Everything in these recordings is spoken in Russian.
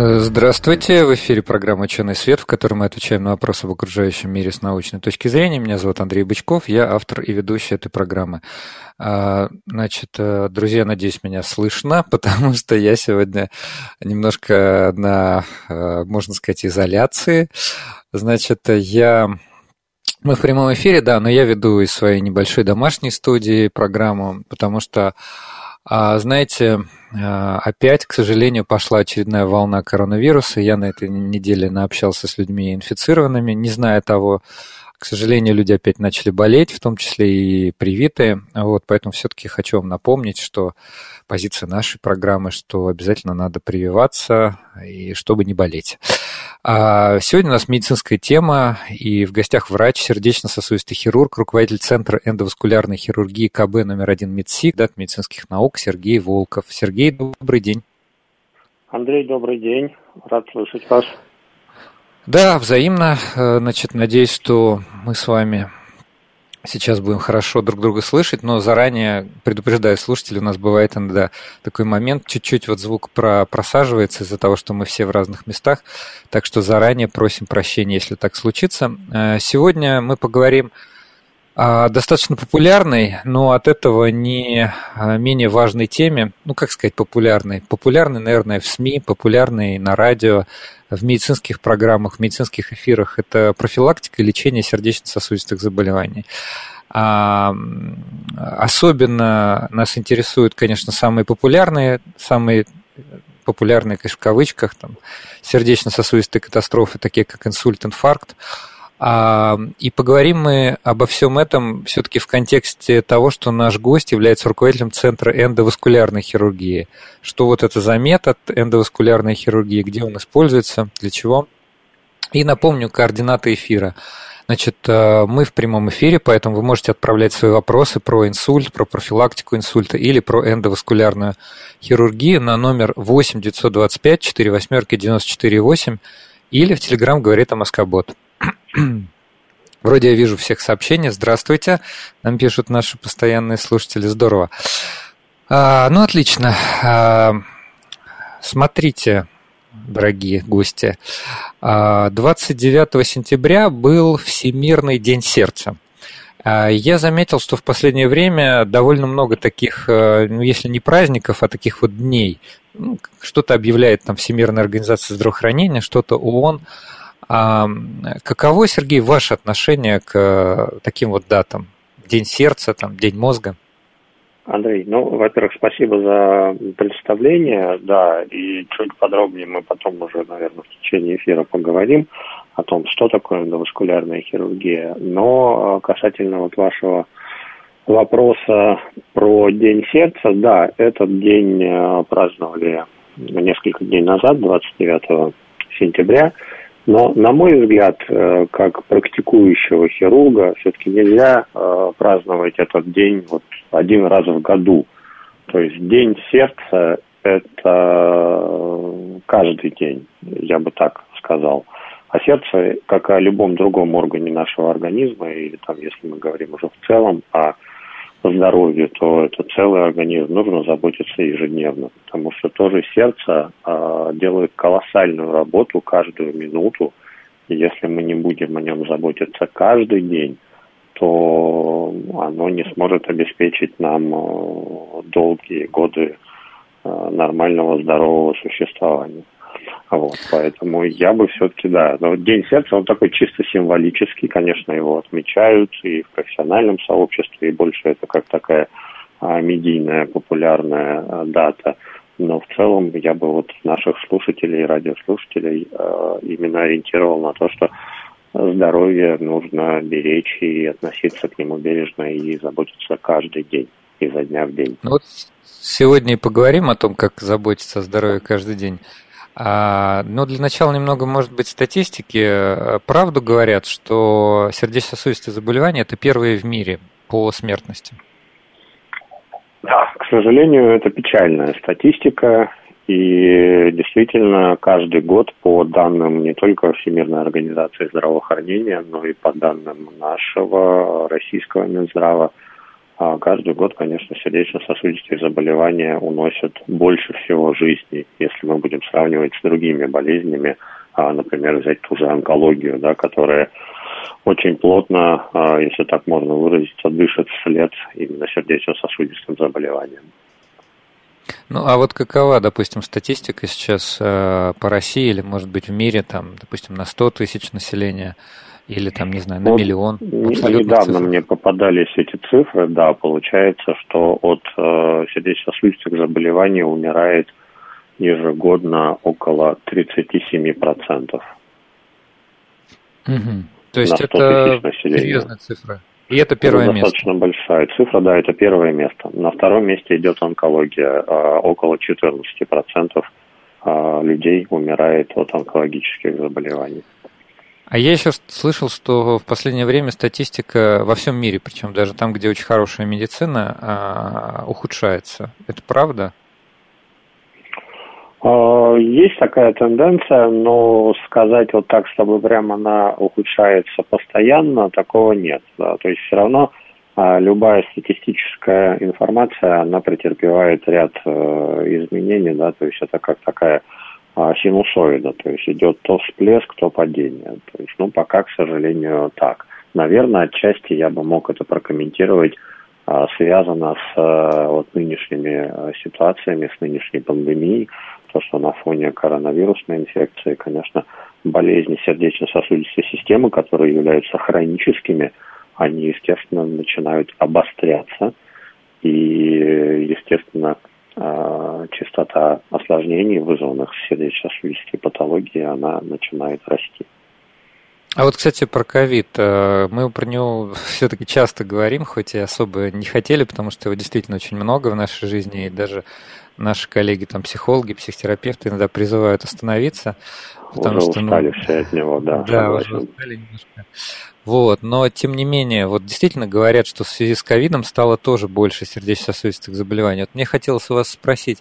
Здравствуйте, в эфире программа «Ученый свет», в которой мы отвечаем на вопросы об окружающем мире с научной точки зрения. Меня зовут Андрей Бычков, я автор и ведущий этой программы. А, значит, э, друзья, надеюсь, меня слышно, потому что я сегодня немножко на, э, можно сказать, изоляции. Значит, я мы в прямом эфире, да, но я веду из своей небольшой домашней студии программу, потому что а, знаете, а, опять, к сожалению, пошла очередная волна коронавируса. Я на этой неделе наобщался с людьми инфицированными, не зная того, к сожалению, люди опять начали болеть, в том числе и привитые. Вот, поэтому все-таки хочу вам напомнить, что позиция нашей программы, что обязательно надо прививаться, и чтобы не болеть. А сегодня у нас медицинская тема, и в гостях врач, сердечно-сосудистый хирург, руководитель Центра эндоваскулярной хирургии КБ номер один МИДСИК, дат медицинских наук Сергей Волков. Сергей, добрый день. Андрей, добрый день. Рад слышать вас. Да, взаимно. Э, значит, надеюсь, что мы с вами сейчас будем хорошо друг друга слышать, но заранее предупреждаю слушателей, у нас бывает иногда такой момент, чуть-чуть вот звук про просаживается из-за того, что мы все в разных местах, так что заранее просим прощения, если так случится. Э, сегодня мы поговорим а, достаточно популярной, но от этого не а, менее важной теме, ну, как сказать, популярной. Популярной, наверное, в СМИ, популярной на радио, в медицинских программах, в медицинских эфирах. Это профилактика и лечение сердечно-сосудистых заболеваний. А, особенно нас интересуют, конечно, самые популярные, самые популярные, конечно, в кавычках, там, сердечно-сосудистые катастрофы, такие как инсульт, инфаркт. А, и поговорим мы обо всем этом все-таки в контексте того, что наш гость является руководителем Центра эндоваскулярной хирургии. Что вот это за метод эндоваскулярной хирургии, где он используется, для чего. И напомню координаты эфира. Значит, э, мы в прямом эфире, поэтому вы можете отправлять свои вопросы про инсульт, про профилактику инсульта или про эндоваскулярную хирургию на номер 8 925 4 восьмерки 94 8 или в Телеграм говорит о Москобот. Вроде я вижу всех сообщений. Здравствуйте. Нам пишут наши постоянные слушатели. Здорово. А, ну, отлично. А, смотрите, дорогие гости. 29 а, сентября был Всемирный день сердца. А, я заметил, что в последнее время довольно много таких, э, ну, если не праздников, а таких вот дней. Ну, что-то объявляет там Всемирная организация здравоохранения, что-то ООН. А каково, Сергей, ваше отношение к э, таким вот датам? День сердца, там, День мозга? Андрей, ну, во-первых, спасибо за представление, да, и чуть подробнее мы потом уже, наверное, в течение эфира поговорим о том, что такое эндоваскулярная хирургия. Но э, касательно вот вашего вопроса про День сердца, да, этот день э, праздновали несколько дней назад, 29 сентября. Но, на мой взгляд, э, как практикующего хирурга, все-таки нельзя э, праздновать этот день вот один раз в году. То есть день сердца – это каждый день, я бы так сказал. А сердце, как о любом другом органе нашего организма, или там, если мы говорим уже в целом о здоровье, то это целый организм, нужно заботиться ежедневно, потому что тоже сердце э, делает колоссальную работу каждую минуту, и если мы не будем о нем заботиться каждый день, то оно не сможет обеспечить нам э, долгие годы э, нормального здорового существования. Вот, поэтому я бы все-таки, да, но День сердца, он такой чисто символический, конечно, его отмечают и в профессиональном сообществе, и больше это как такая а, медийная, популярная а, дата. Но в целом я бы вот наших слушателей, радиослушателей а, именно ориентировал на то, что здоровье нужно беречь и относиться к нему бережно и заботиться каждый день, изо дня в день. Ну вот сегодня и поговорим о том, как заботиться о здоровье каждый день. А, но для начала немного, может быть, статистики. Правду говорят, что сердечно-сосудистые заболевания – это первые в мире по смертности. Да, к сожалению, это печальная статистика. И действительно, каждый год по данным не только Всемирной организации здравоохранения, но и по данным нашего российского Минздрава, а каждый год, конечно, сердечно-сосудистые заболевания уносят больше всего жизней, если мы будем сравнивать с другими болезнями, а, например, взять ту же онкологию, да, которая очень плотно, а, если так можно выразиться, дышит вслед именно сердечно-сосудистым заболеваниям. Ну, а вот какова, допустим, статистика сейчас э, по России или, может быть, в мире, там, допустим, на 100 тысяч населения или, там, не знаю, на вот миллион? Недавно цифр. мне попадались эти цифры, да, получается, что от э, сердечно-сосудистых заболеваний умирает ежегодно около 37%. Угу. То есть это серьезная цифра. И это первое это место. Достаточно большая цифра, да, это первое место. На втором месте идет онкология. А, около 14% а, людей умирает от онкологических заболеваний. А я еще слышал, что в последнее время статистика во всем мире, причем даже там, где очень хорошая медицина, а, ухудшается. Это правда? А, есть такая тенденция, но сказать вот так, чтобы прямо она ухудшается постоянно, такого нет. Да. То есть все равно а, любая статистическая информация, она претерпевает ряд э, изменений, да, то есть это как такая а, синусоида, то есть идет то всплеск, то падение. То есть, ну, пока, к сожалению, так. Наверное, отчасти я бы мог это прокомментировать связано с э, вот нынешними ситуациями, с нынешней пандемией, то, что на фоне коронавирусной инфекции, конечно, болезни сердечно-сосудистой системы, которые являются хроническими, они, естественно, начинают обостряться. И, естественно, а, частота осложнений, вызванных сердечно-сосудистой патологией, она начинает расти. А вот, кстати, про ковид. Э, мы про него все-таки часто говорим, хоть и особо не хотели, потому что его действительно очень много в нашей жизни, и даже наши коллеги, там, психологи, психотерапевты иногда призывают остановиться. Потому уже что, ну, устали ну, все от него, да. Да, уже устали немножко. Вот, но тем не менее, вот действительно говорят, что в связи с ковидом стало тоже больше сердечно-сосудистых заболеваний. Вот мне хотелось у вас спросить,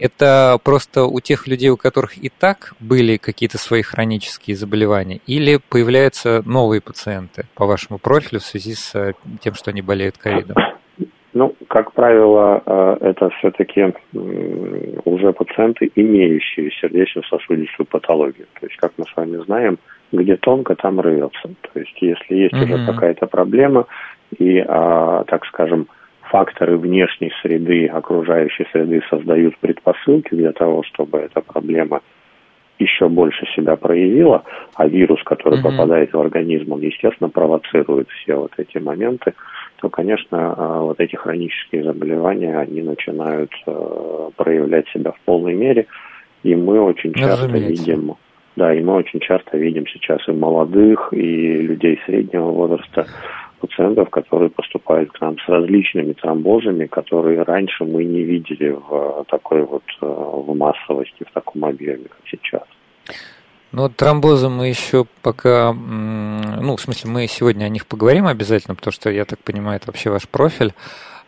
это просто у тех людей, у которых и так были какие-то свои хронические заболевания, или появляются новые пациенты по вашему профилю в связи с э, тем, что они болеют ковидом? Ну, как правило, э, это все-таки уже пациенты, имеющие сердечно-сосудистую патологию. То есть, как мы с вами знаем, где тонко, там рвется. То есть, если есть mm-hmm. уже какая-то проблема, и, а, так скажем, факторы внешней среды, окружающей среды создают предпосылки для того, чтобы эта проблема еще больше себя проявила, а вирус, который mm-hmm. попадает в организм, он, естественно, провоцирует все вот эти моменты, то, конечно, а, вот эти хронические заболевания, они начинают э, проявлять себя в полной мере, и мы очень часто видим, да, и мы очень часто видим сейчас и молодых, и людей среднего возраста, пациентов, которые поступают к нам с различными тромбозами, которые раньше мы не видели в такой вот э, в массовости, в таком объеме, как сейчас. Ну, тромбозы мы еще пока, ну, в смысле, мы сегодня о них поговорим обязательно, потому что, я так понимаю, это вообще ваш профиль,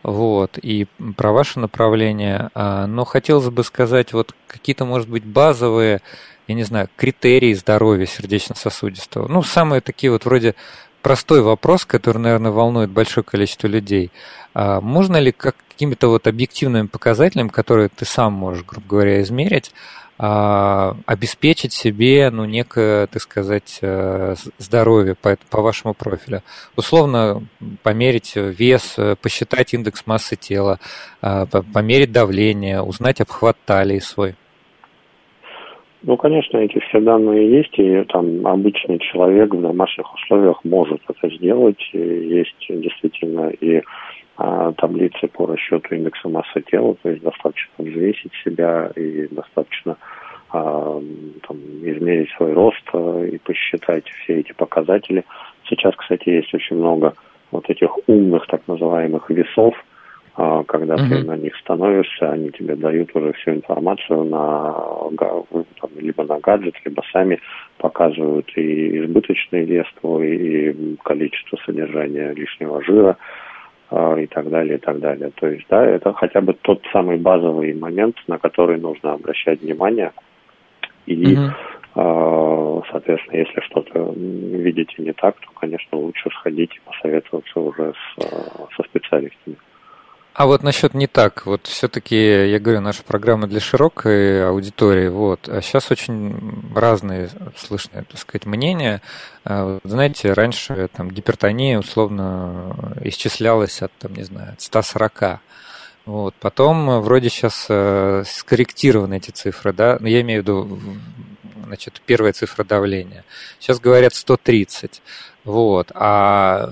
вот, и про ваше направление. А, но хотелось бы сказать, вот какие-то, может быть, базовые, я не знаю, критерии здоровья сердечно-сосудистого. Ну, самые такие вот вроде простой вопрос, который, наверное, волнует большое количество людей. А можно ли как какими-то вот объективными показателями, которые ты сам можешь, грубо говоря, измерить, обеспечить себе, ну, некое, так сказать, э, здоровье по, по вашему профилю. Условно померить вес, посчитать индекс массы тела, а, померить давление, узнать обхват талии свой. Ну, конечно, эти все данные есть, и там обычный человек в домашних условиях может это сделать. Есть действительно и а, таблицы по расчету индекса массы тела, то есть достаточно взвесить себя и достаточно а, там, измерить свой рост а, и посчитать все эти показатели. Сейчас, кстати, есть очень много вот этих умных так называемых весов, а, когда uh-huh. ты на них становишься, они тебе дают уже всю информацию на там, либо на гаджет, либо сами показывают и избыточный вес твой, и количество содержания лишнего жира и так далее, и так далее. То есть, да, это хотя бы тот самый базовый момент, на который нужно обращать внимание. И, uh-huh. соответственно, если что-то видите не так, то, конечно, лучше сходить и посоветоваться уже с, со специалистами. А вот насчет не так, вот все-таки, я говорю, наша программа для широкой аудитории, вот, а сейчас очень разные слышны, так сказать, мнения. А знаете, раньше там гипертония условно исчислялась от, там, не знаю, от 140. Вот. Потом вроде сейчас э, скорректированы эти цифры, да, но ну, я имею в виду значит, первая цифра давления. Сейчас говорят 130. Вот. А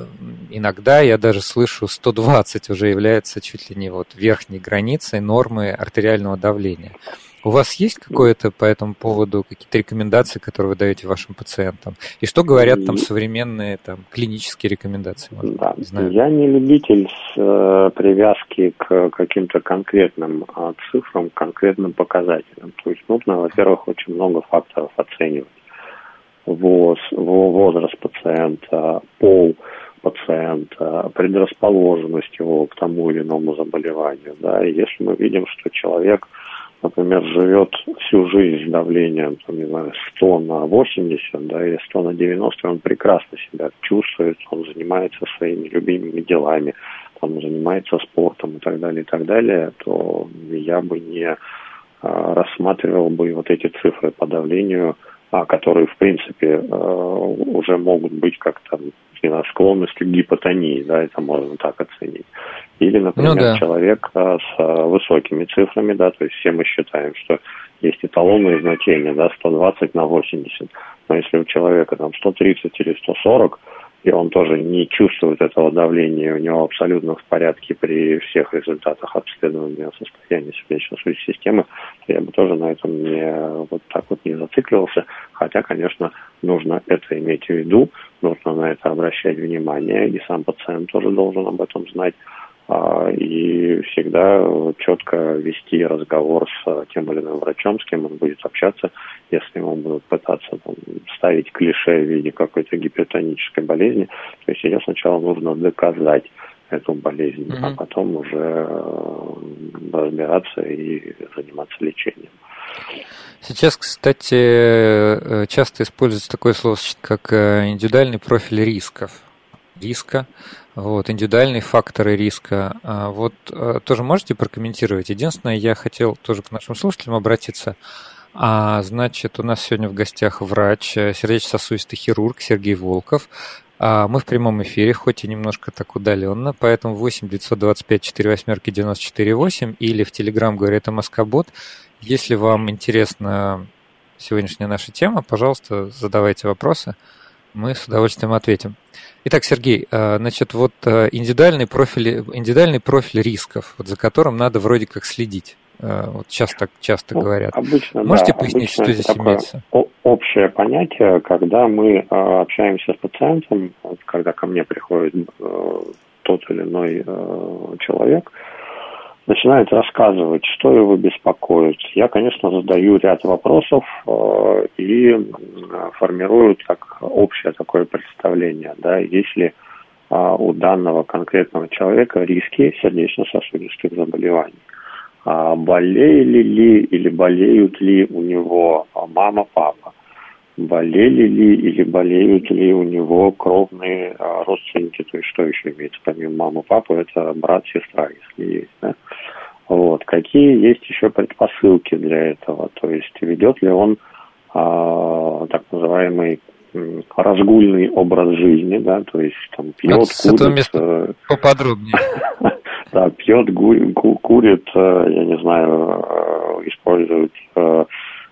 иногда я даже слышу 120 уже является чуть ли не вот верхней границей нормы артериального давления. У вас есть какое-то по этому поводу какие-то рекомендации, которые вы даете вашим пациентам? И что говорят там современные там, клинические рекомендации? Может, да. не знаю. Я не любитель с, э, привязки к каким-то конкретным э, цифрам, конкретным показателям. То есть нужно, во-первых, очень много факторов оценивать. ВОЗ, возраст пациента, пол пациента, предрасположенность его к тому или иному заболеванию. Да? И если мы видим, что человек например, живет всю жизнь с давлением, там, не знаю, 100 на 80, да, или 100 на 90, он прекрасно себя чувствует, он занимается своими любимыми делами, он занимается спортом и так далее, и так далее, то я бы не а, рассматривал бы вот эти цифры по давлению, которые, в принципе, а, уже могут быть как-то не знаю, склонностью к гипотонии, да, это можно так оценить. Или, например, ну, да. человек а, с а, высокими цифрами, да, то есть все мы считаем, что есть эталонные значения, да, 120 на 80. Но если у человека там 130 или 140, и он тоже не чувствует этого давления, у него абсолютно в порядке при всех результатах обследования состояния сердечно-сосудистой системы, я бы тоже на этом не вот так вот не зацикливался, хотя, конечно, нужно это иметь в виду, нужно на это обращать внимание, и сам пациент тоже должен об этом знать, а, и всегда четко вести разговор с тем или иным врачом, с кем он будет общаться, если ему будут пытаться там, ставить клише в виде какой-то гипертонической болезни, то есть ее сначала нужно доказать эту болезнь, mm-hmm. а потом уже э, разбираться и заниматься лечением. Сейчас, кстати, э, часто используется такое слово, как э, индивидуальный профиль рисков. Риска вот, индивидуальные факторы риска. А вот тоже можете прокомментировать? Единственное, я хотел тоже к нашим слушателям обратиться. А, значит, у нас сегодня в гостях врач, э, сердечно-сосудистый хирург Сергей Волков. А мы в прямом эфире, хоть и немножко так удаленно, поэтому 8 925 4 восьмерки 94 8 или в Телеграм говорит Москобот. Если вам интересна сегодняшняя наша тема, пожалуйста, задавайте вопросы, мы с удовольствием ответим. Итак, Сергей, э, значит, вот э, индивидуальный профиль, индивидуальный профиль рисков, вот за которым надо вроде как следить. Э, вот часто, часто ну, говорят. Обычно, Можете да, пояснить, что здесь имеется? Общее понятие, когда мы общаемся с пациентом, когда ко мне приходит тот или иной человек, начинает рассказывать, что его беспокоит. Я, конечно, задаю ряд вопросов э, и формирую так общее такое представление, да, если э, у данного конкретного человека риски сердечно-сосудистых заболеваний. А болели ли или болеют ли у него мама, папа? болели ли или болеют ли у него кровные а, родственники, то есть что еще имеется помимо мамы, папы, это брат, сестра, если есть, да? Вот. Какие есть еще предпосылки для этого? То есть ведет ли он а, так называемый разгульный образ жизни, да, то есть там пьет, вот курит. Э, поподробнее. Да, пьет, курит, э, я не знаю, э, использует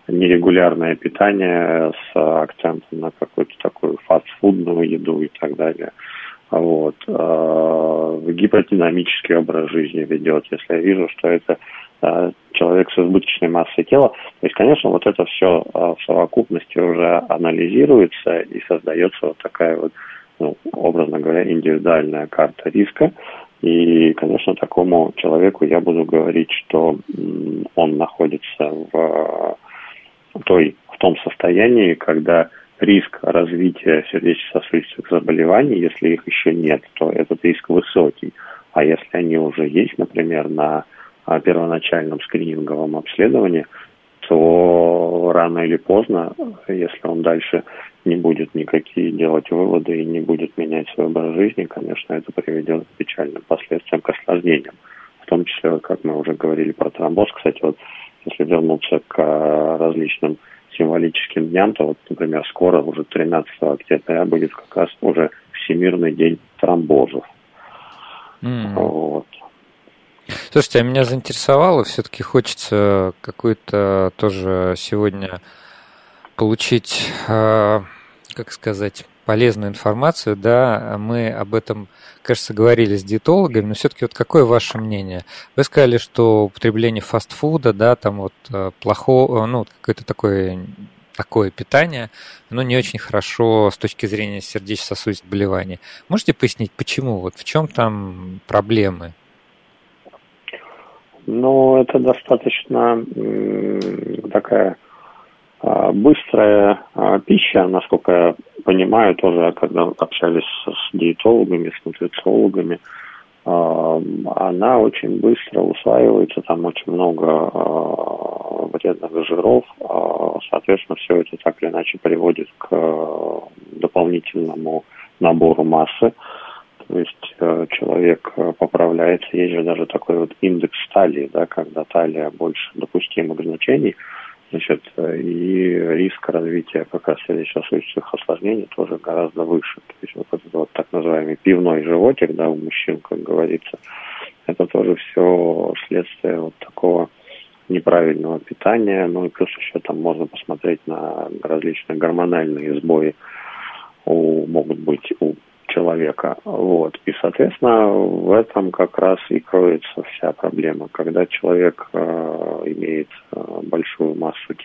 нерегулярное питание с акцентом на какую-то такую фастфудную еду и так далее. Вот. Гиподинамический образ жизни ведет, если я вижу, что это человек с избыточной массой тела. То есть, конечно, вот это все в совокупности уже анализируется и создается вот такая вот, ну, образно говоря, индивидуальная карта риска, И, конечно, такому человеку я буду говорить, что он находится в той, в том состоянии, когда риск развития сердечно-сосудистых заболеваний, если их еще нет, то этот риск высокий. А если они уже есть, например, на а, первоначальном скрининговом обследовании, то рано или поздно, если он дальше не будет никакие делать выводы и не будет менять свой образ жизни, конечно, это приведет к печальным последствиям, к осложнениям. В том числе, как мы уже говорили про тромбоз, кстати, вот если вернуться к а, различным символическим дням, то вот, например, скоро, уже 13 октября, будет как раз уже Всемирный день тромбозов. Mm. Вот. Слушайте, а меня заинтересовало, все-таки хочется какую-то тоже сегодня получить, а, как сказать, полезную информацию, да, мы об этом, кажется, говорили с диетологами, но все-таки вот какое ваше мнение? Вы сказали, что употребление фастфуда, да, там вот э, плохое, ну, какое-то такое такое питание, оно не очень хорошо с точки зрения сердечно-сосудистых заболеваний. Можете пояснить, почему? Вот в чем там проблемы? Ну, это достаточно такая быстрая а, пища, насколько я понимаю, тоже, когда общались с диетологами, с нутрициологами, а, она очень быстро усваивается, там очень много вредных жиров, соответственно, все это так или иначе приводит к дополнительному набору массы, то есть человек поправляется, есть же даже такой вот индекс талии, да, когда талия больше допустимых значений – значит, и риск развития как раз сердечно-сосудистых осложнений тоже гораздо выше. То есть вот этот вот так называемый пивной животик, да, у мужчин, как говорится, это тоже все следствие вот такого неправильного питания, ну и плюс еще там можно посмотреть на различные гормональные сбои у, могут быть у человека. Вот. И, соответственно, в этом как раз и кроется вся проблема. Когда человек э, имеет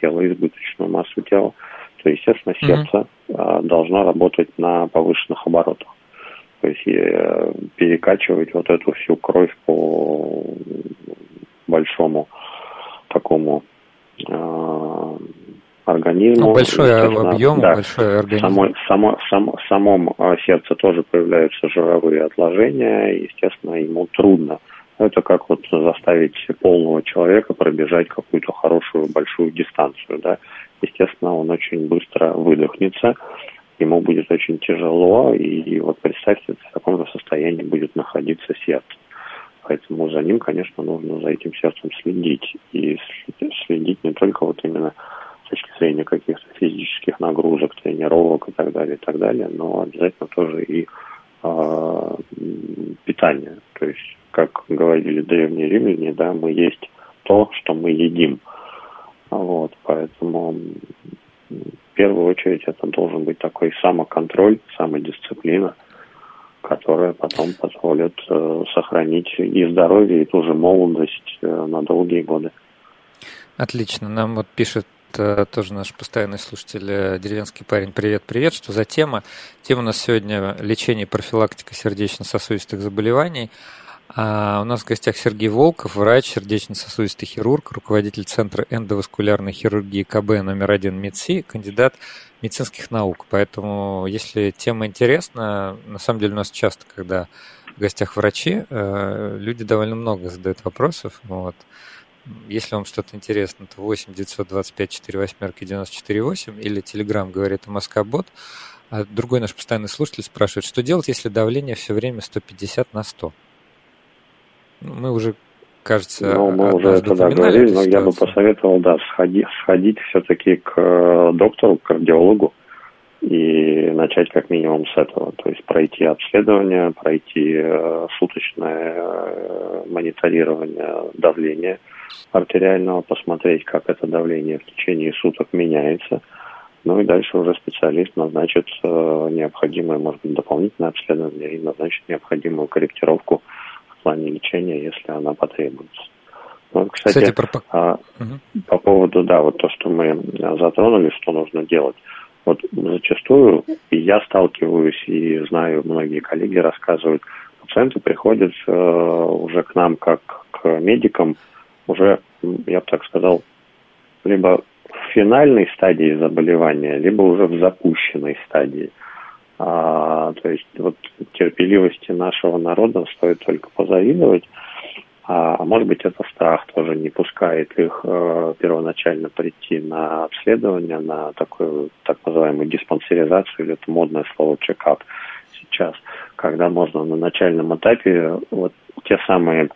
тела, избыточную массу тела, то, естественно, сердце mm-hmm. э, должно работать на повышенных оборотах. То есть э, перекачивать вот эту всю кровь по большому такому э, организму. Ну, большой объем, да, большой организм. Само, само, само, в самом а, сердце тоже появляются жировые отложения, и, естественно, ему трудно. Это как вот заставить полного человека пробежать какую-то хорошую большую дистанцию, да. Естественно, он очень быстро выдохнется, ему будет очень тяжело, и, и вот представьте, в таком же состоянии будет находиться сердце. Поэтому за ним, конечно, нужно за этим сердцем следить. И следить не только вот именно с точки зрения каких-то физических нагрузок, тренировок и так далее, и так далее, но обязательно тоже и э, питание. То есть, как говорили древние римляне, да, мы есть то, что мы едим. Вот, поэтому в первую очередь это должен быть такой самоконтроль, самодисциплина, которая потом позволит э, сохранить и здоровье, и ту же молодость э, на долгие годы. Отлично. Нам вот пишет это тоже наш постоянный слушатель, э, деревенский парень. Привет, привет. Что за тема? Тема у нас сегодня лечение и профилактика сердечно-сосудистых заболеваний. А у нас в гостях Сергей Волков, врач, сердечно-сосудистый хирург, руководитель Центра эндоваскулярной хирургии КБ номер один МИДСИ, кандидат медицинских наук. Поэтому, если тема интересна, на самом деле у нас часто, когда в гостях врачи, э, люди довольно много задают вопросов. Вот. Если вам что-то интересно, то 8 925 4 восьмерки 94 8 или Telegram говорит о Москобот. А другой наш постоянный слушатель спрашивает, что делать, если давление все время 150 на 100? Мы уже, кажется, ну, мы уже это да, говорили, но я бы посоветовал, да, сходить, сходить все-таки к э, доктору, к кардиологу и начать как минимум с этого. То есть пройти обследование, пройти э, суточное э, мониторирование давления – артериального, посмотреть, как это давление в течение суток меняется. Ну и дальше уже специалист назначит необходимое, может быть, дополнительное обследование и назначит необходимую корректировку плане лечения, если она потребуется. Ну, кстати, кстати про... а, угу. по поводу, да, вот то, что мы затронули, что нужно делать. Вот зачастую и я сталкиваюсь, и знаю, многие коллеги рассказывают, пациенты приходят э, уже к нам как к медикам, уже, я бы так сказал, либо в финальной стадии заболевания, либо уже в запущенной стадии. А, то есть вот терпеливости нашего народа стоит только позавидовать. А, а может быть, это страх тоже не пускает их э, первоначально прийти на обследование, на такую так называемую диспансеризацию, или это модное слово чекап сейчас, когда можно на начальном этапе вот те самые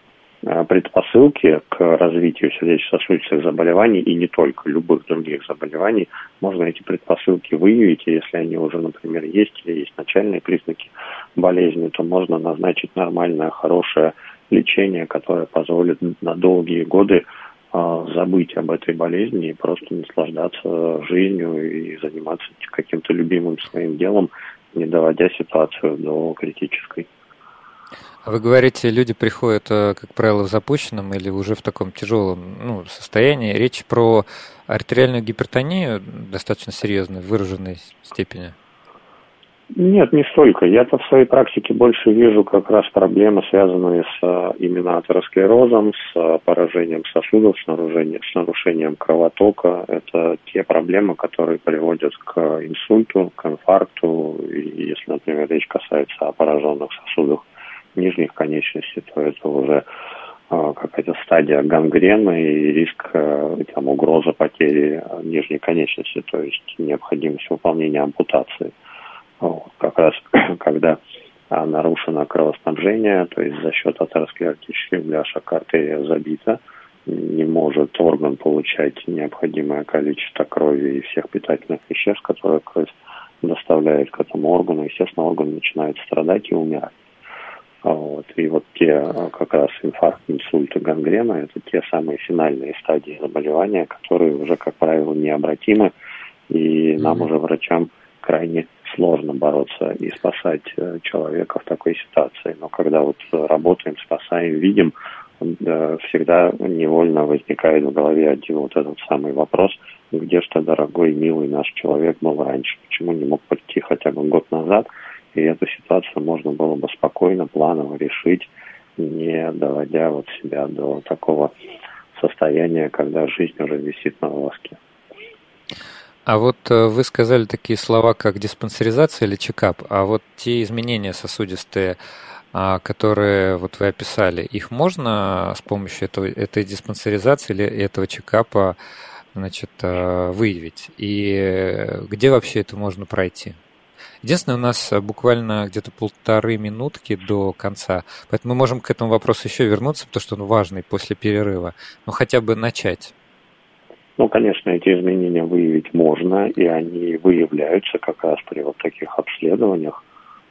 предпосылки к развитию сердечно-сосудистых заболеваний и не только, любых других заболеваний. Можно эти предпосылки выявить, если они уже, например, есть или есть начальные признаки болезни, то можно назначить нормальное, хорошее лечение, которое позволит на долгие годы э, забыть об этой болезни и просто наслаждаться жизнью и заниматься каким-то любимым своим делом, не доводя ситуацию до критической. Вы говорите, люди приходят, э, как правило, в запущенном или уже в таком тяжелом ну, состоянии. Речь про артериальную гипертонию достаточно серьезной, выраженной степени. Нет, не столько. Я-то в своей практике больше вижу как раз проблемы, связанные с э, именно атеросклерозом, с э, поражением сосудов, с нарушением, с нарушением кровотока. Это те проблемы, которые приводят к инсульту, к инфаркту. Если, например, речь касается о пораженных сосудах нижних конечностей, то это уже а, какая-то стадия гангрены и риск, а, там, угроза потери нижней конечности, то есть необходимость выполнения ампутации. Вот, как раз когда а, нарушено кровоснабжение, то есть за счет атеросклеротических бляшек артерия забита, не может орган получать необходимое количество крови и всех питательных веществ, которые кровь доставляет к этому органу, естественно, орган начинает страдать и умирать. Вот. И вот те а, как раз инфаркт, инсульт и гангрена – это те самые финальные стадии заболевания, которые уже, как правило, необратимы, и нам mm-hmm. уже, врачам, крайне сложно бороться и спасать э, человека в такой ситуации. Но когда вот работаем, спасаем, видим, всегда невольно возникает в голове один вот этот самый вопрос, где что, дорогой, милый наш человек был раньше, почему не мог прийти хотя бы год назад – и эту ситуацию можно было бы спокойно, планово решить, не доводя вот себя до такого состояния, когда жизнь уже висит на волоске. А вот э, вы сказали такие слова, как диспансеризация или чекап, а вот те изменения сосудистые, а, которые вот вы описали, их можно с помощью этого, этой диспансеризации или этого чекапа значит, э, выявить? И где вообще это можно пройти? Единственное, у нас э, буквально где-то полторы минутки до конца, поэтому мы можем к этому вопросу еще вернуться, потому что он важный после перерыва. Но хотя бы начать. Ну, конечно, эти изменения выявить можно, и они выявляются как раз при вот таких обследованиях.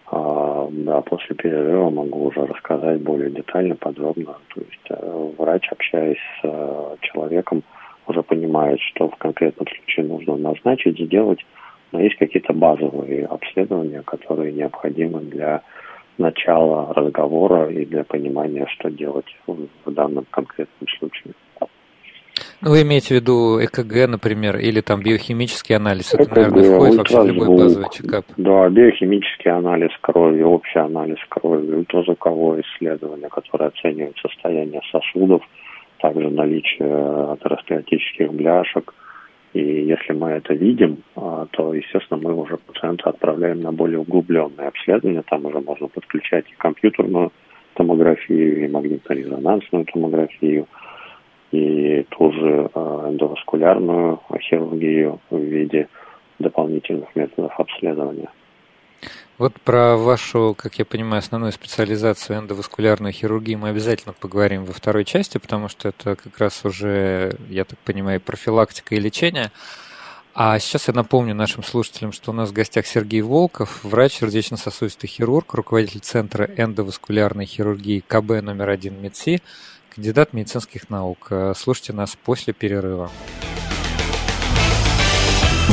А, да, после перерыва могу уже рассказать более детально, подробно. То есть э, врач, общаясь с э, человеком, уже понимает, что в конкретном случае нужно назначить, сделать но есть какие-то базовые обследования, которые необходимы для начала разговора и для понимания, что делать в данном конкретном случае. Вы имеете в виду ЭКГ, например, или там биохимический анализ? Это, ЭКГ, наверное, входит вообще в любой базовый чекап? Да, биохимический анализ крови, общий анализ крови, ультразвуковое исследование, которое оценивает состояние сосудов, также наличие атеросклеротических бляшек, и если мы это видим, а, то, естественно, мы уже пациента отправляем на более углубленное обследование. Там уже можно подключать и компьютерную томографию, и магнитно-резонансную томографию, и ту же а, эндоваскулярную хирургию в виде дополнительных методов обследования. Вот про вашу, как я понимаю, основную специализацию эндоваскулярную хирургию мы обязательно поговорим во второй части, потому что это как раз уже, я так понимаю, профилактика и лечение. А сейчас я напомню нашим слушателям, что у нас в гостях Сергей Волков, врач, сердечно-сосудистый хирург, руководитель Центра эндоваскулярной хирургии КБ номер один МИДСИ, кандидат медицинских наук. Слушайте нас после перерыва.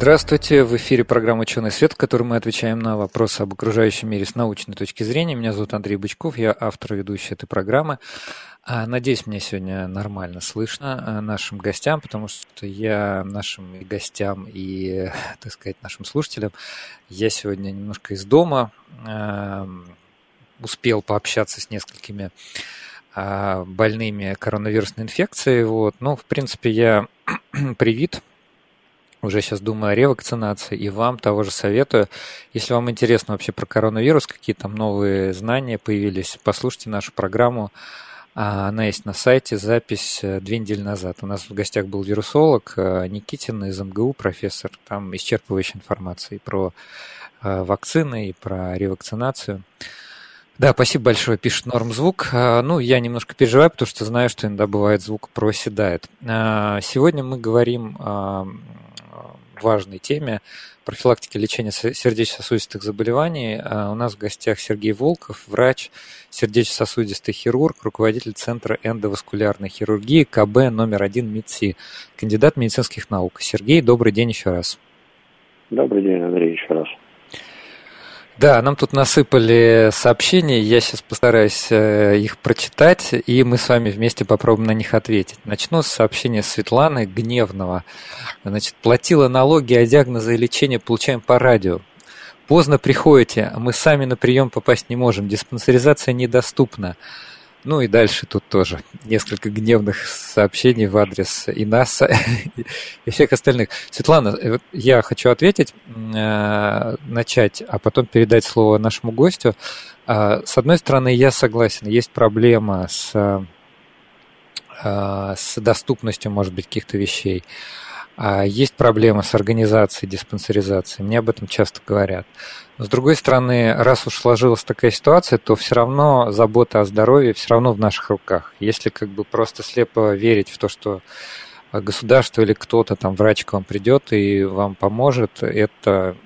Здравствуйте, в эфире программа «Ученый свет», в которой мы отвечаем на вопросы об окружающем мире с научной точки зрения. Меня зовут Андрей Бычков, я автор и ведущий этой программы. А, надеюсь, меня сегодня нормально слышно а, нашим гостям, потому что я нашим гостям и, так сказать, нашим слушателям, я сегодня немножко из дома, а, успел пообщаться с несколькими больными коронавирусной инфекцией. Вот. Ну, в принципе, я привит, уже сейчас думаю о ревакцинации, и вам того же советую. Если вам интересно вообще про коронавирус, какие там новые знания появились, послушайте нашу программу. А, она есть на сайте, запись э, две недели назад. У нас в гостях был вирусолог э, Никитин из МГУ, профессор. Там исчерпывающая информация и про э, вакцины, и про ревакцинацию. Да, спасибо большое, пишет Норм Звук. Ну, я немножко переживаю, потому что знаю, что иногда бывает звук проседает. Сегодня мы говорим важной теме профилактики лечения сердечно-сосудистых заболеваний. А, у нас в гостях Сергей Волков, врач, сердечно-сосудистый хирург, руководитель Центра эндоваскулярной хирургии КБ номер один МИДСИ, кандидат медицинских наук. Сергей, добрый день еще раз. Добрый день. Да, нам тут насыпали сообщения, я сейчас постараюсь э, их прочитать, и мы с вами вместе попробуем на них ответить. Начну с сообщения Светланы Гневного. Значит, платила налоги, а диагнозы и лечение получаем по радио. Поздно приходите, мы сами на прием попасть не можем, диспансеризация недоступна. Ну и дальше тут тоже несколько гневных сообщений в адрес и нас, и всех остальных. Светлана, э, я хочу ответить, э, начать, а потом передать слово нашему гостю. А, с одной стороны, я согласен, есть проблема с, э, с доступностью, может быть, каких-то вещей. А есть проблема с организацией диспансеризации, мне об этом часто говорят. Но с другой стороны, раз уж сложилась такая ситуация, то все равно забота о здоровье все равно в наших руках. Если как бы просто слепо верить в то, что государство или кто-то там, врач к вам придет и вам поможет, это,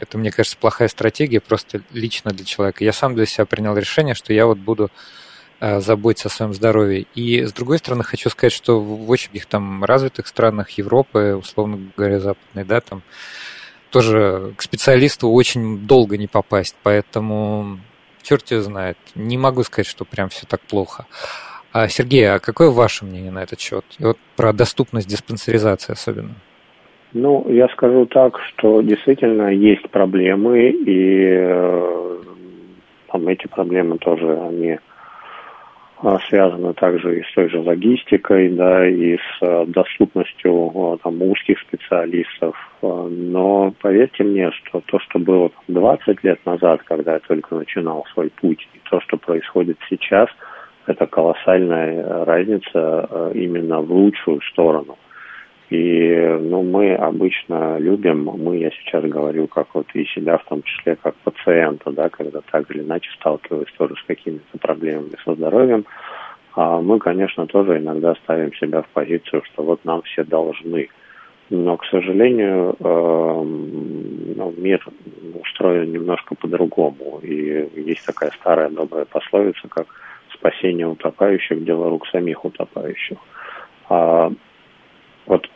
это, мне кажется, плохая стратегия просто лично для человека. Я сам для себя принял решение, что я вот буду Э, заботиться о своем здоровье. И с другой стороны, хочу сказать, что в очень многих там развитых странах Европы, условно говоря, западной, да, там тоже к специалисту очень долго не попасть, поэтому черт его знает. Не могу сказать, что прям все так плохо. А, Сергей, а какое ваше мнение на этот счет? И вот про доступность диспансеризации особенно. Ну, я скажу так, что действительно есть проблемы, и э, там эти проблемы тоже, они связано также и с той же логистикой, да, и с а, доступностью а, там, узких специалистов. Но поверьте мне, что то, что было 20 лет назад, когда я только начинал свой путь, и то, что происходит сейчас, это колоссальная разница именно в лучшую сторону. И ну, мы обычно любим, мы, я сейчас говорю, как вот и себя в том числе, как пациента, да, когда так или иначе сталкиваюсь тоже с какими-то проблемами со здоровьем, а мы, конечно, тоже иногда ставим себя в позицию, что вот нам все должны. Но, к сожалению, э, ну, мир устроен немножко по-другому. И есть такая старая добрая пословица, как «спасение утопающих – дело рук самих утопающих». А вот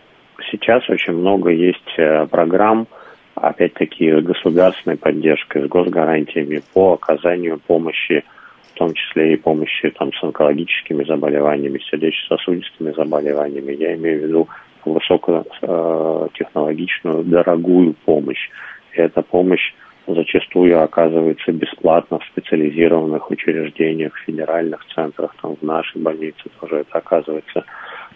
сейчас очень много есть э, программ, опять-таки, государственной поддержкой, с госгарантиями по оказанию помощи, в том числе и помощи там, с онкологическими заболеваниями, сердечно-сосудистыми заболеваниями. Я имею в виду высокотехнологичную, дорогую помощь. И эта помощь зачастую оказывается бесплатно в специализированных учреждениях, федеральных центрах, там в нашей больнице тоже это оказывается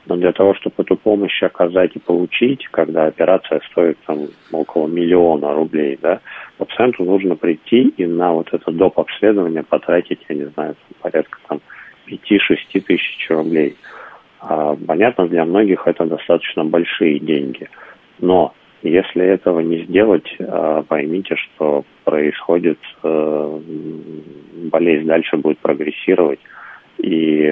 но для того, чтобы эту помощь оказать и получить, когда операция стоит там около миллиона рублей, да, пациенту нужно прийти и на вот это доп. обследование потратить, я не знаю, порядка там 5-6 тысяч рублей. А, понятно, для многих это достаточно большие деньги. Но если этого не сделать, а, поймите, что происходит, э, болезнь дальше будет прогрессировать, и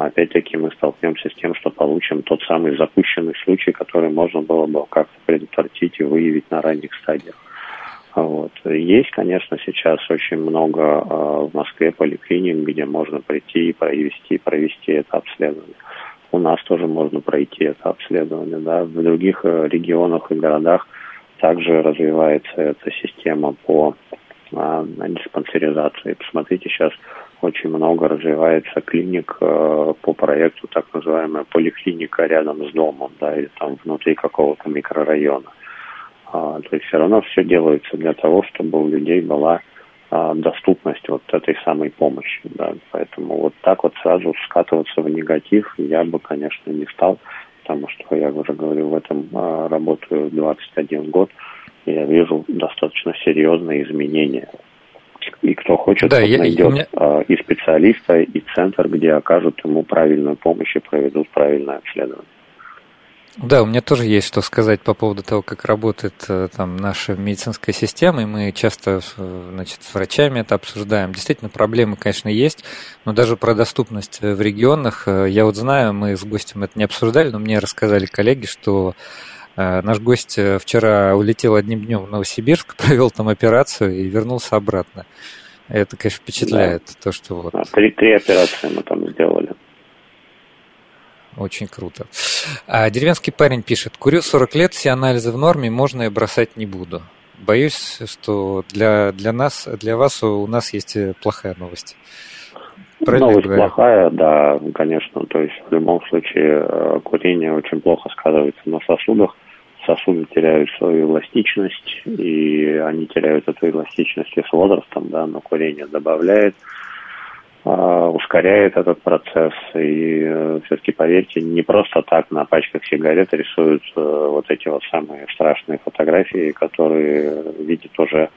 опять-таки мы столкнемся с тем, что получим тот самый запущенный случай, который можно было бы как-то предотвратить и выявить на ранних стадиях. Вот. Есть, конечно, сейчас очень много э, в Москве поликлиник, где можно прийти и провести, провести это обследование. У нас тоже можно пройти это обследование. Да? В других э, регионах и городах также развивается эта система по а, диспансеризации. Посмотрите, сейчас очень много развивается клиник э, по проекту так называемая поликлиника рядом с домом, да, или там внутри какого-то микрорайона. А, то есть все равно все делается для того, чтобы у людей была доступность вот этой самой помощи. Да. Поэтому вот так вот сразу скатываться в негатив я бы, конечно, не стал, потому что, я уже говорю, в этом а, работаю 21 год, и я вижу достаточно серьезные изменения. И кто хочет, да, тот я, найдет меня... А, и специалиста, и центр, где окажут ему правильную помощь и проведут правильное обследование. Да, у меня тоже есть что сказать по поводу того, как работает э, там наша медицинская система, и мы часто значит, с врачами это обсуждаем. Действительно, проблемы, конечно, есть, но даже про доступность в регионах, э, я вот знаю, мы с гостем это не обсуждали, но мне рассказали коллеги, что э, наш гость вчера улетел одним днем в Новосибирск, провел там операцию и вернулся обратно. Это, конечно, впечатляет, да. то, что вот... Три, три операции мы там сделали. Очень круто. А деревенский парень пишет, курю 40 лет, все анализы в норме, можно и бросать не буду. Боюсь, что для, для нас, для вас у нас есть плохая новость. Правильно Новость плохая, да, конечно. То есть в любом случае э, курение очень плохо сказывается на сосудах. Сосуды теряют свою эластичность, и они теряют эту эластичность и с возрастом, да, но курение добавляет. А, ускоряет этот процесс. И э, все-таки, поверьте, не просто так на пачках сигарет рисуют э, вот эти вот самые страшные фотографии, которые видит уже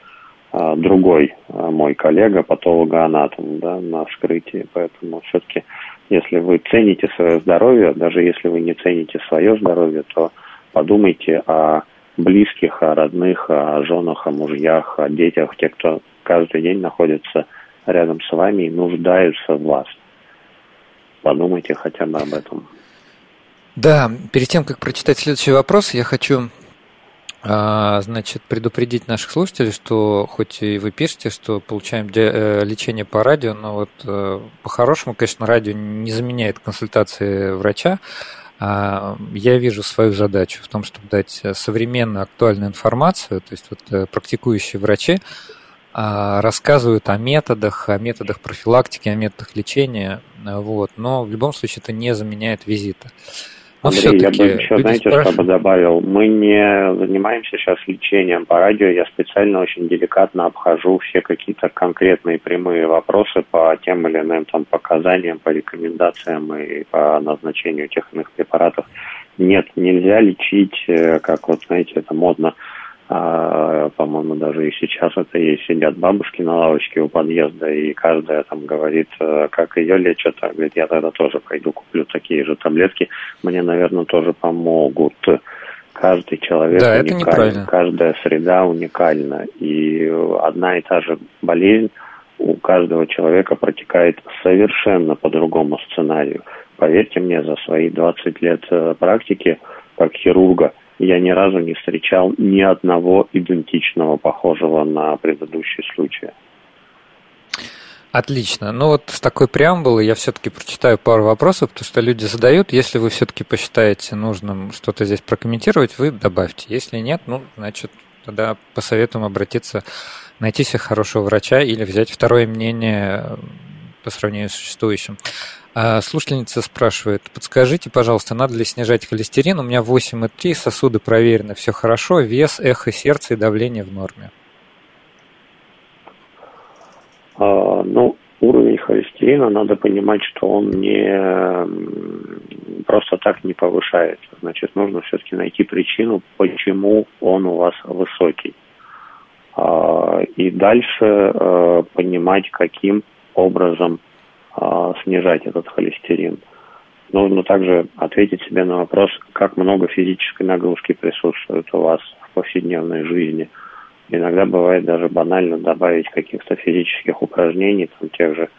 другой мой коллега, патологоанатом, да, на вскрытии. Поэтому все-таки, если вы цените свое здоровье, даже если вы не цените свое здоровье, то подумайте о близких, о родных, о женах, о мужьях, о детях, тех, кто каждый день находится рядом с вами и нуждаются в вас. Подумайте хотя бы об этом. Да, перед тем, как прочитать следующий вопрос, я хочу а, значит, предупредить наших слушателей, что хоть и вы пишете, что получаем э, лечение по радио, но вот э, по-хорошему, конечно, радио не заменяет консультации врача. А, я вижу свою задачу в том, чтобы дать современную, актуальную информацию, то есть вот э, практикующие врачи рассказывают о методах, о методах профилактики, о методах лечения, вот, но в любом случае это не заменяет визита. Но Андрей, я бы еще, знаете, спрашивают... что бы добавил? Мы не занимаемся сейчас лечением по радио. Я специально очень деликатно обхожу все какие-то конкретные прямые вопросы по тем или иным там, показаниям, по рекомендациям и по назначению тех иных препаратов. Нет, нельзя лечить, э, как вот, знаете, это модно, а, по-моему, даже и сейчас это есть. Сидят бабушки на лавочке у подъезда, и каждая там говорит, э, как ее лечат. А говорит, я тогда тоже пойду куплю такие же таблетки. Мне, наверное, тоже помогут. Каждый человек да, уникален, каждая среда уникальна. И одна и та же болезнь у каждого человека протекает совершенно по другому сценарию. Поверьте мне, за свои 20 лет э, практики как хирурга – я ни разу не встречал ни одного идентичного, похожего на предыдущий случай. Отлично. Ну вот с такой преамбулы я все-таки прочитаю пару вопросов, потому что люди задают. Если вы все-таки посчитаете нужным что-то здесь прокомментировать, вы добавьте. Если нет, ну, значит, тогда посоветуем обратиться, найти себе хорошего врача или взять второе мнение по сравнению с существующим. А слушательница спрашивает, подскажите, пожалуйста, надо ли снижать холестерин? У меня 8,3, сосуды проверены, все хорошо, вес, эхо сердца и давление в норме. А, ну, уровень холестерина, надо понимать, что он не просто так не повышается. Значит, нужно все-таки найти причину, почему он у вас высокий. А, и дальше а, понимать, каким образом а, снижать этот холестерин. Нужно также ответить себе на вопрос, как много физической нагрузки присутствует у вас в повседневной жизни. Иногда бывает даже банально добавить каких-то физических упражнений, там, тех же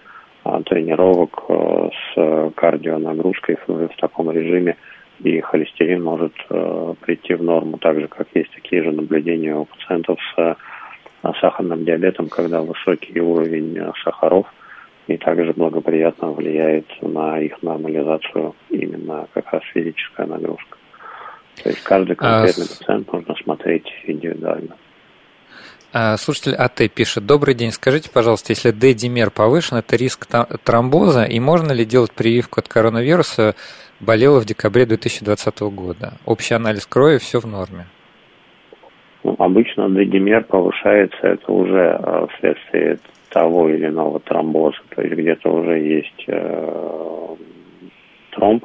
а, тренировок а, с кардионагрузкой в, в таком режиме, и холестерин может а, прийти в норму, так же, как есть такие же наблюдения у пациентов с а, сахарным диабетом, когда высокий уровень а, сахаров – и также благоприятно влияет на их нормализацию именно как раз физическая нагрузка. То есть каждый а конкретный а... пациент нужно смотреть индивидуально. А, слушатель АТ пишет. Добрый день. Скажите, пожалуйста, если D-димер повышен, это риск тромбоза, и можно ли делать прививку от коронавируса? Болела в декабре 2020 года. Общий анализ крови, все в норме. Ну, обычно D-димер повышается, это уже а, вследствие того или иного тромбоза, то есть где-то уже есть э, тромб,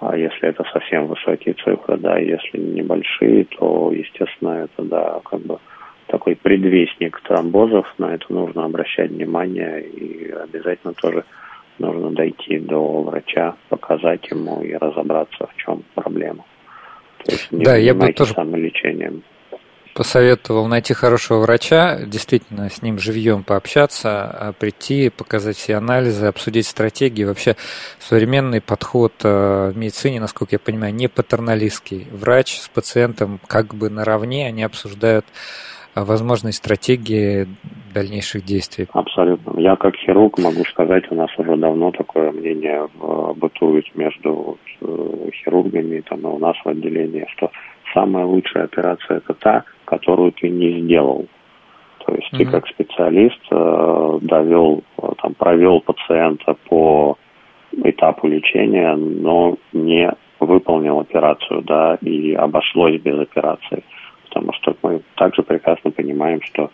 а если это совсем высокие цифры, да, если небольшие, то, естественно, это, да, как бы такой предвестник тромбозов, на это нужно обращать внимание и обязательно тоже нужно дойти до врача, показать ему и разобраться, в чем проблема. То есть не да, я бы тоже самолечением. Посоветовал найти хорошего врача, действительно с ним живьем пообщаться, а прийти, показать все анализы, обсудить стратегии. Вообще современный подход э, в медицине, насколько я понимаю, не патерналистский. Врач с пациентом как бы наравне, они обсуждают возможной стратегии дальнейших действий? Абсолютно. Я как хирург могу сказать, у нас уже давно такое мнение бытует между э, хирургами там, и у нас в отделении, что самая лучшая операция это та, которую ты не сделал. То есть mm-hmm. ты как специалист э, довел, там, провел пациента по этапу лечения, но не выполнил операцию, да, и обошлось без операции потому что мы также прекрасно понимаем, что,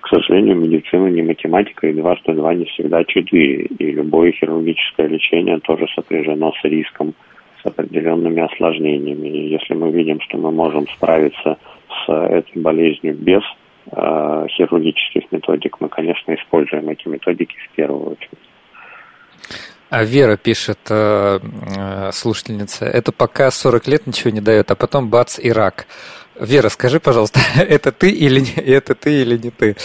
к сожалению, медицина не математика, и 2 что 2 не всегда 4, и любое хирургическое лечение тоже сопряжено с риском, с определенными осложнениями. И если мы видим, что мы можем справиться с этой болезнью без э, хирургических методик, мы, конечно, используем эти методики в первую очередь. А Вера пишет, э, э, слушательница, это пока 40 лет ничего не дает, а потом бац и рак. Вера, скажи, пожалуйста, это ты или не, это ты или не ты?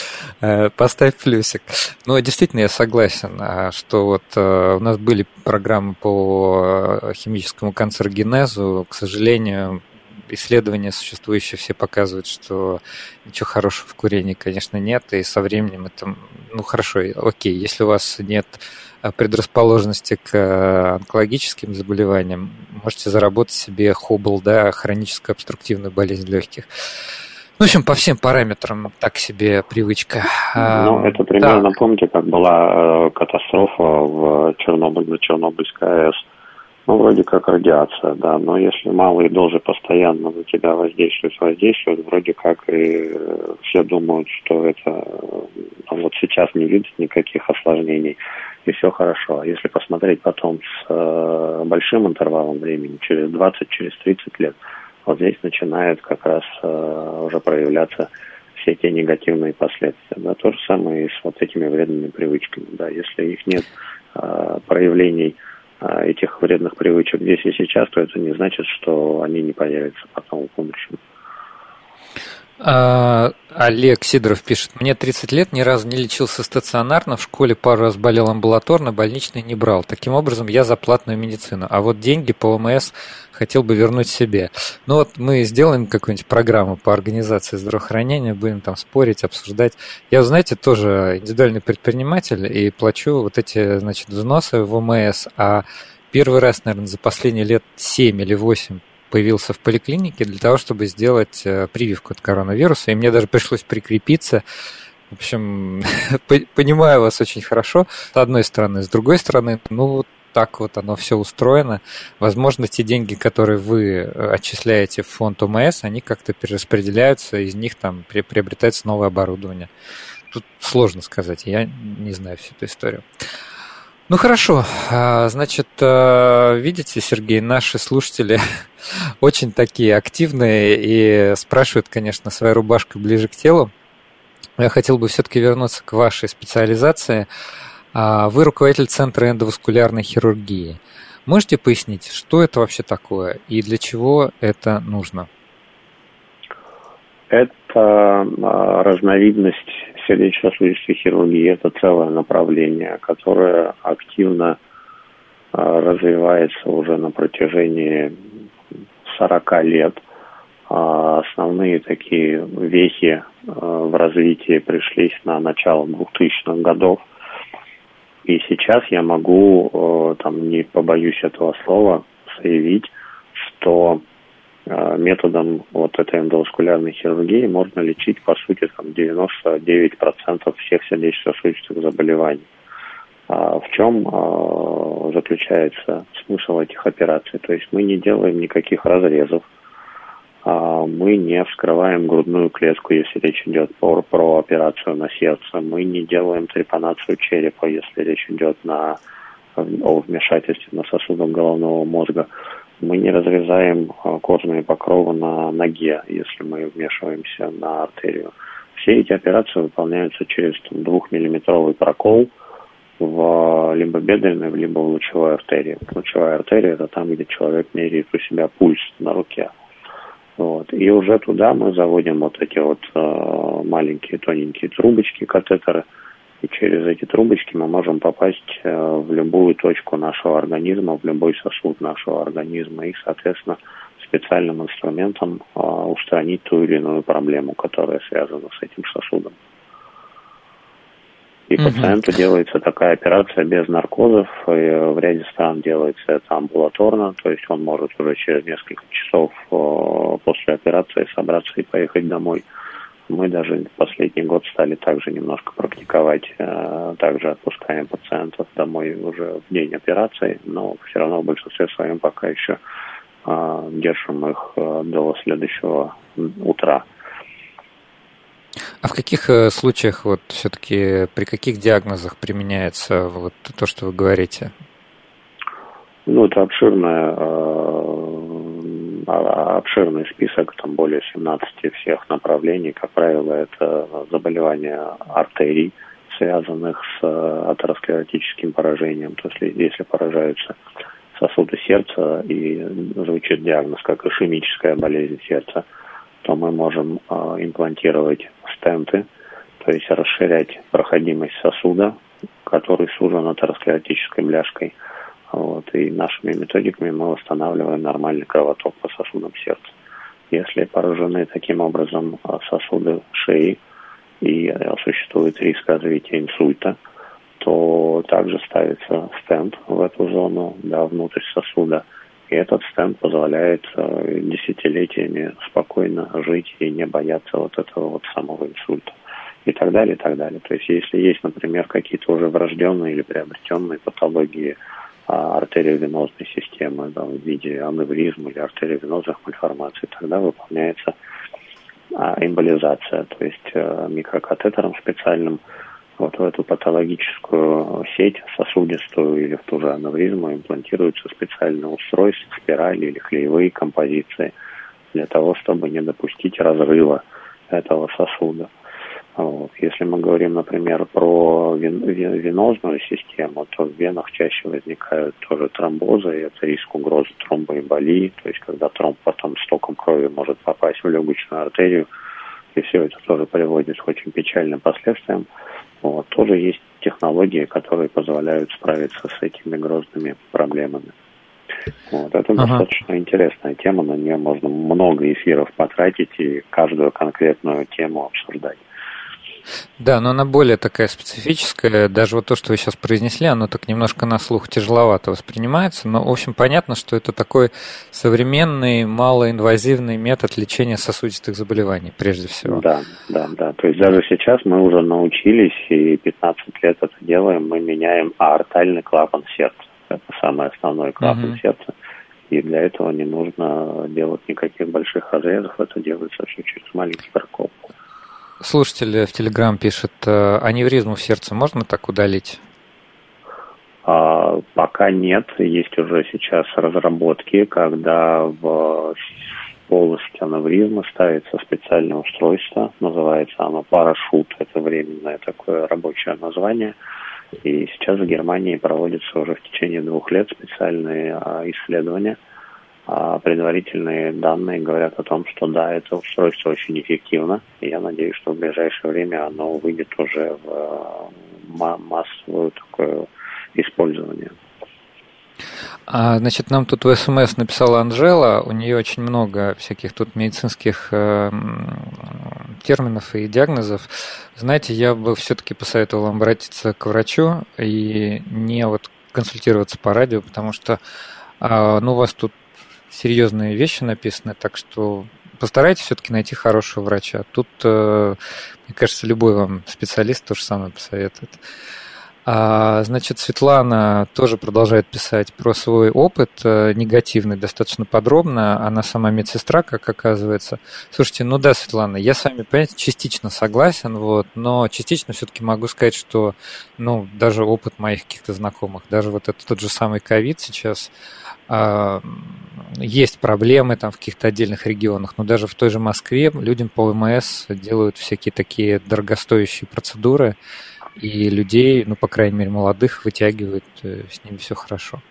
Э, поставь плюсик. Ну, действительно, я согласен, а, что вот э, у нас были программы по э, химическому канцерогенезу. К сожалению, исследования существующие все показывают, что ничего хорошего в курении, конечно, нет, и со временем это, ну, хорошо, окей, если у вас нет предрасположенности к э, онкологическим заболеваниям, можете заработать себе хобл, да, хроническую обструктивную болезнь легких. Ну, в общем, по всем параметрам так себе привычка. Ну, это примерно, так. помните, как была э, катастрофа в Чернобыль, на Чернобыльской АЭС. Ну, вроде как радиация, да, но если малые дозы постоянно на тебя воздействуют, воздействуют, вроде как и э, все думают, что это ну, вот сейчас не видят никаких осложнений и все хорошо. А если посмотреть потом с э, большим интервалом времени, через 20, через 30 лет, вот здесь начинают как раз э, уже проявляться все те негативные последствия. Да, то же самое и с вот этими вредными привычками. Да, если их нет э, проявлений э, этих вредных привычек здесь и сейчас, то это не значит, что они не появятся потом в будущем. А, Олег Сидоров пишет, мне 30 лет, ни разу не лечился стационарно, в школе пару раз болел амбулаторно, больничный не брал. Таким образом, я за платную медицину. А вот деньги по ОМС хотел бы вернуть себе. Ну вот мы сделаем какую-нибудь программу по организации здравоохранения, будем там спорить, обсуждать. Я, знаете, тоже индивидуальный предприниматель и плачу вот эти, значит, взносы в ОМС, а первый раз, наверное, за последние лет 7 или 8 появился в поликлинике для того, чтобы сделать э, прививку от коронавируса, и мне даже пришлось прикрепиться. В общем, понимаю вас очень хорошо, с одной стороны. С другой стороны, ну вот так вот оно все устроено. Возможно, те деньги, которые вы э, отчисляете в фонд ОМС, они как-то перераспределяются, из них там приобретается новое оборудование. Тут сложно сказать, я не знаю всю эту историю. Ну хорошо, а, значит, э, видите, Сергей, наши слушатели очень такие активные и спрашивают, конечно, своей рубашкой ближе к телу. Я хотел бы все-таки вернуться к вашей специализации. А, вы руководитель Центра эндоваскулярной хирургии. Можете пояснить, что это вообще такое и для чего это нужно? Это а, разновидность сердечно-сосудистой хирургии. Это целое направление, которое активно развивается уже на протяжении 40 лет. А основные такие вехи э, в развитии пришлись на начало 2000-х годов. И сейчас я могу, э, там, не побоюсь этого слова, заявить, что а, методом вот этой эндоваскулярной хирургии можно лечить, по сути, там 99% всех сердечно-сосудистых заболеваний. А в чем а, заключается смысл этих операций? То есть мы не делаем никаких разрезов, а, мы не вскрываем грудную клетку, если речь идет про, про операцию на сердце, мы не делаем трепанацию черепа, если речь идет на, о вмешательстве на сосудах головного мозга. Мы не разрезаем кожные покровы на ноге, если мы вмешиваемся на артерию. Все эти операции выполняются через двухмиллиметровый прокол в либо бедренной, либо в лучевой артерии. Лучевая артерия – это там, где человек меряет у себя пульс на руке. Вот. И уже туда мы заводим вот эти вот э, маленькие тоненькие трубочки, катетеры – и через эти трубочки мы можем попасть э, в любую точку нашего организма, в любой сосуд нашего организма и, соответственно, специальным инструментом э, устранить ту или иную проблему, которая связана с этим сосудом. И угу. пациенту делается такая операция без наркозов. И в ряде стран делается это амбулаторно, то есть он может уже через несколько часов э, после операции собраться и поехать домой. Мы даже последний год стали также немножко практиковать, э, также отпускаем пациентов домой уже в день операции, но все равно в большинстве своем пока еще э, держим их э, до следующего утра. А в каких случаях вот все-таки при каких диагнозах применяется вот то, что вы говорите? Ну, это обширная а, обширный список, там более 17 всех направлений. Как правило, это заболевания артерий, связанных с э, атеросклеротическим поражением. То есть если поражаются сосуды сердца и звучит диагноз как ишемическая болезнь сердца, то мы можем э, имплантировать стенты, то есть расширять проходимость сосуда, который сужен атеросклеротической бляшкой – вот, и нашими методиками мы восстанавливаем нормальный кровоток по сосудам сердца. Если поражены таким образом а, сосуды шеи и а, существует риск развития инсульта, то также ставится стенд в эту зону, да, внутрь сосуда. И этот стенд позволяет э, десятилетиями спокойно жить и не бояться вот этого вот самого инсульта. И так далее, и так далее. То есть, если есть, например, какие-то уже врожденные или приобретенные патологии а, артериовенозной системы да, в виде аневризм или артериовенозных мальформаций, тогда выполняется а, эмболизация, то есть а, микрокатетером специальным вот в эту патологическую сеть сосудистую или в ту же аневризму имплантируется специальное устройство, спирали или клеевые композиции для того, чтобы не допустить разрыва этого сосуда. Вот. Если мы говорим, например, про вен, венозную систему, то в венах чаще возникают тоже тромбозы, и это риск угрозы тромбоэмболии, то есть когда тромб потом стоком крови может попасть в легочную артерию, и все это тоже приводит к очень печальным последствиям. Вот. Тоже есть технологии, которые позволяют справиться с этими грозными проблемами. Вот. Это ага. достаточно интересная тема, на нее можно много эфиров потратить и каждую конкретную тему обсуждать. Да, но она более такая специфическая. Даже вот то, что вы сейчас произнесли, оно так немножко на слух тяжеловато воспринимается. Но, в общем, понятно, что это такой современный, малоинвазивный метод лечения сосудистых заболеваний, прежде всего. Да, да, да. То есть даже сейчас мы уже научились, и 15 лет это делаем, мы меняем аортальный клапан сердца. Это самый основной клапан угу. сердца. И для этого не нужно делать никаких больших разрезов, это делается все через маленький прокол. Слушатель в Телеграм пишет, э, аневризму в сердце можно так удалить? А, пока нет. Есть уже сейчас разработки, когда в полость аневризмы ставится специальное устройство, называется оно парашют, это временное такое рабочее название. И сейчас в Германии проводятся уже в течение двух лет специальные а, исследования – а предварительные данные говорят о том, что да, это устройство очень эффективно, и я надеюсь, что в ближайшее время оно выйдет уже в э, массовое такое использование. А, значит, нам тут в СМС написала Анжела, у нее очень много всяких тут медицинских э, терминов и диагнозов. Знаете, я бы все-таки посоветовал вам обратиться к врачу и не вот консультироваться по радио, потому что э, ну, у вас тут серьезные вещи написаны, так что постарайтесь все-таки найти хорошего врача. Тут, э, мне кажется, любой вам специалист то же самое посоветует. А, значит, Светлана тоже продолжает писать про свой опыт э, негативный достаточно подробно. Она сама медсестра, как оказывается. Слушайте, ну да, Светлана, я с вами, понимаете, частично согласен, вот, но частично все-таки могу сказать, что, ну, даже опыт моих каких-то знакомых, даже вот этот тот же самый ковид сейчас, есть проблемы там в каких-то отдельных регионах, но даже в той же Москве людям по ОМС делают всякие такие дорогостоящие процедуры, и людей, ну, по крайней мере, молодых, вытягивают, э, с ними все хорошо.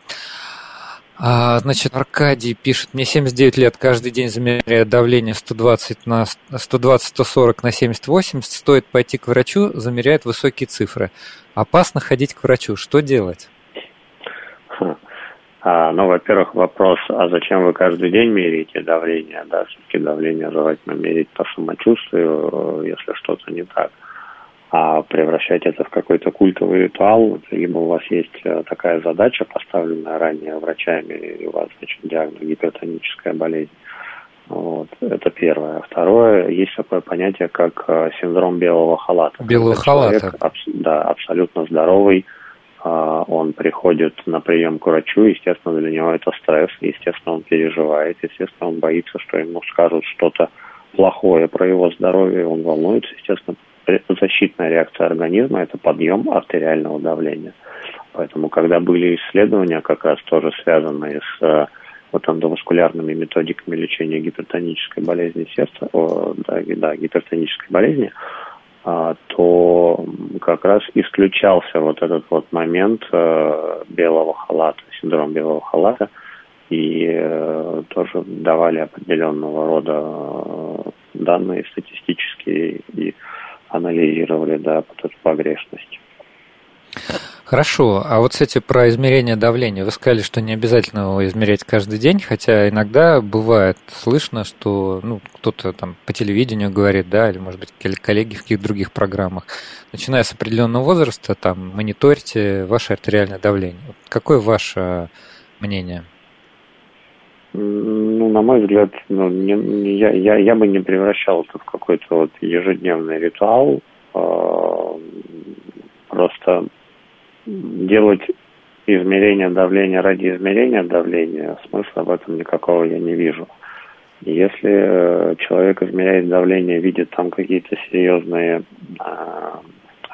А, значит, Аркадий пишет, мне 79 лет, каждый день замеряю давление 120 на 120-140 на 70-80, стоит пойти к врачу, замеряет высокие цифры. Опасно ходить к врачу, что делать? А, ну, во-первых, вопрос, а зачем вы каждый день меряете давление? Да, все-таки давление желательно мерить по самочувствию, если что-то не так а превращать это в какой-то культовый ритуал, либо у вас есть э, такая задача, поставленная ранее врачами, и у вас, значит, диагноз гипертоническая болезнь. Вот, это первое. Второе, есть такое понятие, как э, синдром белого халата. Белого халата. Человек, да, абсолютно здоровый, он приходит на прием к врачу, естественно, для него это стресс, естественно, он переживает, естественно, он боится, что ему скажут что-то плохое про его здоровье, он волнуется, естественно, защитная реакция организма – это подъем артериального давления. Поэтому, когда были исследования, как раз тоже связанные с э, вот эндоваскулярными методиками лечения гипертонической болезни сердца, о, да, да, гипертонической болезни, а, то как раз исключался вот этот вот момент э, белого халата, синдром белого халата, и э, тоже давали определенного рода данные статистические и анализировали, да, вот эту погрешность. Хорошо, а вот, кстати, про измерение давления. Вы сказали, что не обязательно его измерять каждый день, хотя иногда бывает слышно, что ну, кто-то там по телевидению говорит, да, или, может быть, коллеги в каких-то других программах. Начиная с определенного возраста, там, мониторьте ваше артериальное давление. Какое ваше мнение? Ну, на мой взгляд, ну, не, я, я, я бы не превращал это в какой-то вот ежедневный ритуал. Э, просто делать измерение давления ради измерения давления, смысла в этом никакого я не вижу. Если э, человек измеряет давление, видит там какие-то серьезные э,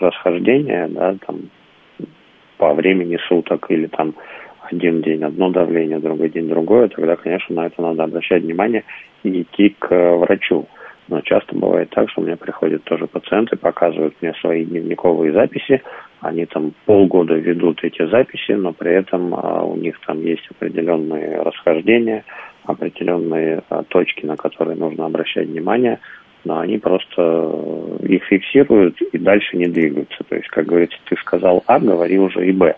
расхождения, да, там по времени суток или там один день одно давление, другой день другое, тогда, конечно, на это надо обращать внимание и идти к э, врачу. Но часто бывает так, что меня приходят тоже пациенты, показывают мне свои дневниковые записи, они там полгода ведут эти записи, но при этом а, у них там есть определенные расхождения, определенные а, точки, на которые нужно обращать внимание, но они просто э, их фиксируют и дальше не двигаются. То есть, как говорится, ты сказал А, говори уже и Б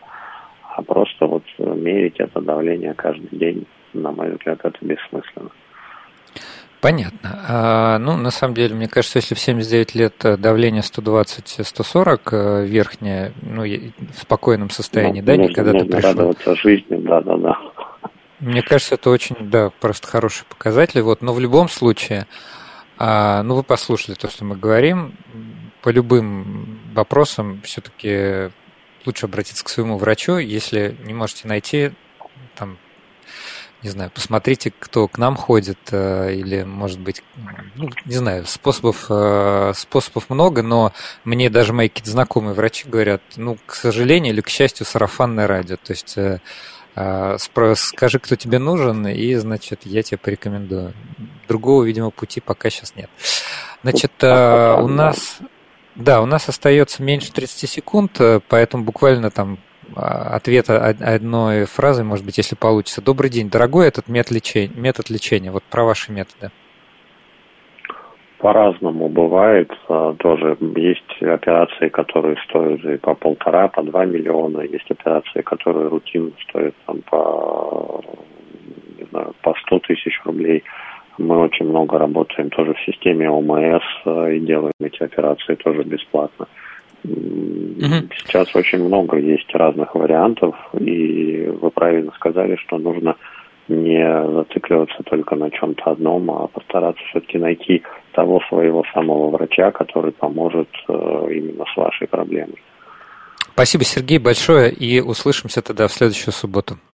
а просто вот мерить это давление каждый день, на мой взгляд, это бессмысленно. Понятно. А, ну, на самом деле, мне кажется, если в 79 лет давление 120-140 э, верхнее, ну, в спокойном состоянии, ну, да, нужно, никогда нужно ты пришел. радоваться жизни, да-да-да. Мне кажется, это очень, да, просто хороший показатель. Вот, но в любом случае, а, ну, вы послушали то, что мы говорим, по любым вопросам все-таки лучше обратиться к своему врачу, если не можете найти, там, не знаю, посмотрите, кто к нам ходит, э, или, может быть, ну, не знаю, способов, э, способов много, но мне даже мои какие-то знакомые врачи говорят, ну, к сожалению или к счастью, сарафанное радио, то есть э, скажи, кто тебе нужен, и, значит, я тебе порекомендую. Другого, видимо, пути пока сейчас нет. Значит, у нас да, у нас остается меньше 30 секунд, поэтому буквально там ответа одной фразой, может быть, если получится. Добрый день, дорогой этот метод лечения, метод лечения. Вот про ваши методы. По-разному бывает. А, тоже есть операции, которые стоят и по полтора, по два миллиона. Есть операции, которые рутинно стоят там по, не знаю, по сто тысяч рублей. Мы очень много работаем тоже в системе ОМС э, и делаем эти операции тоже бесплатно. Угу. Сейчас очень много есть разных вариантов, и вы правильно сказали, что нужно не зацикливаться только на чем-то одном, а постараться все-таки найти того своего самого врача, который поможет э, именно с вашей проблемой. Спасибо, Сергей, большое, и услышимся тогда в следующую субботу.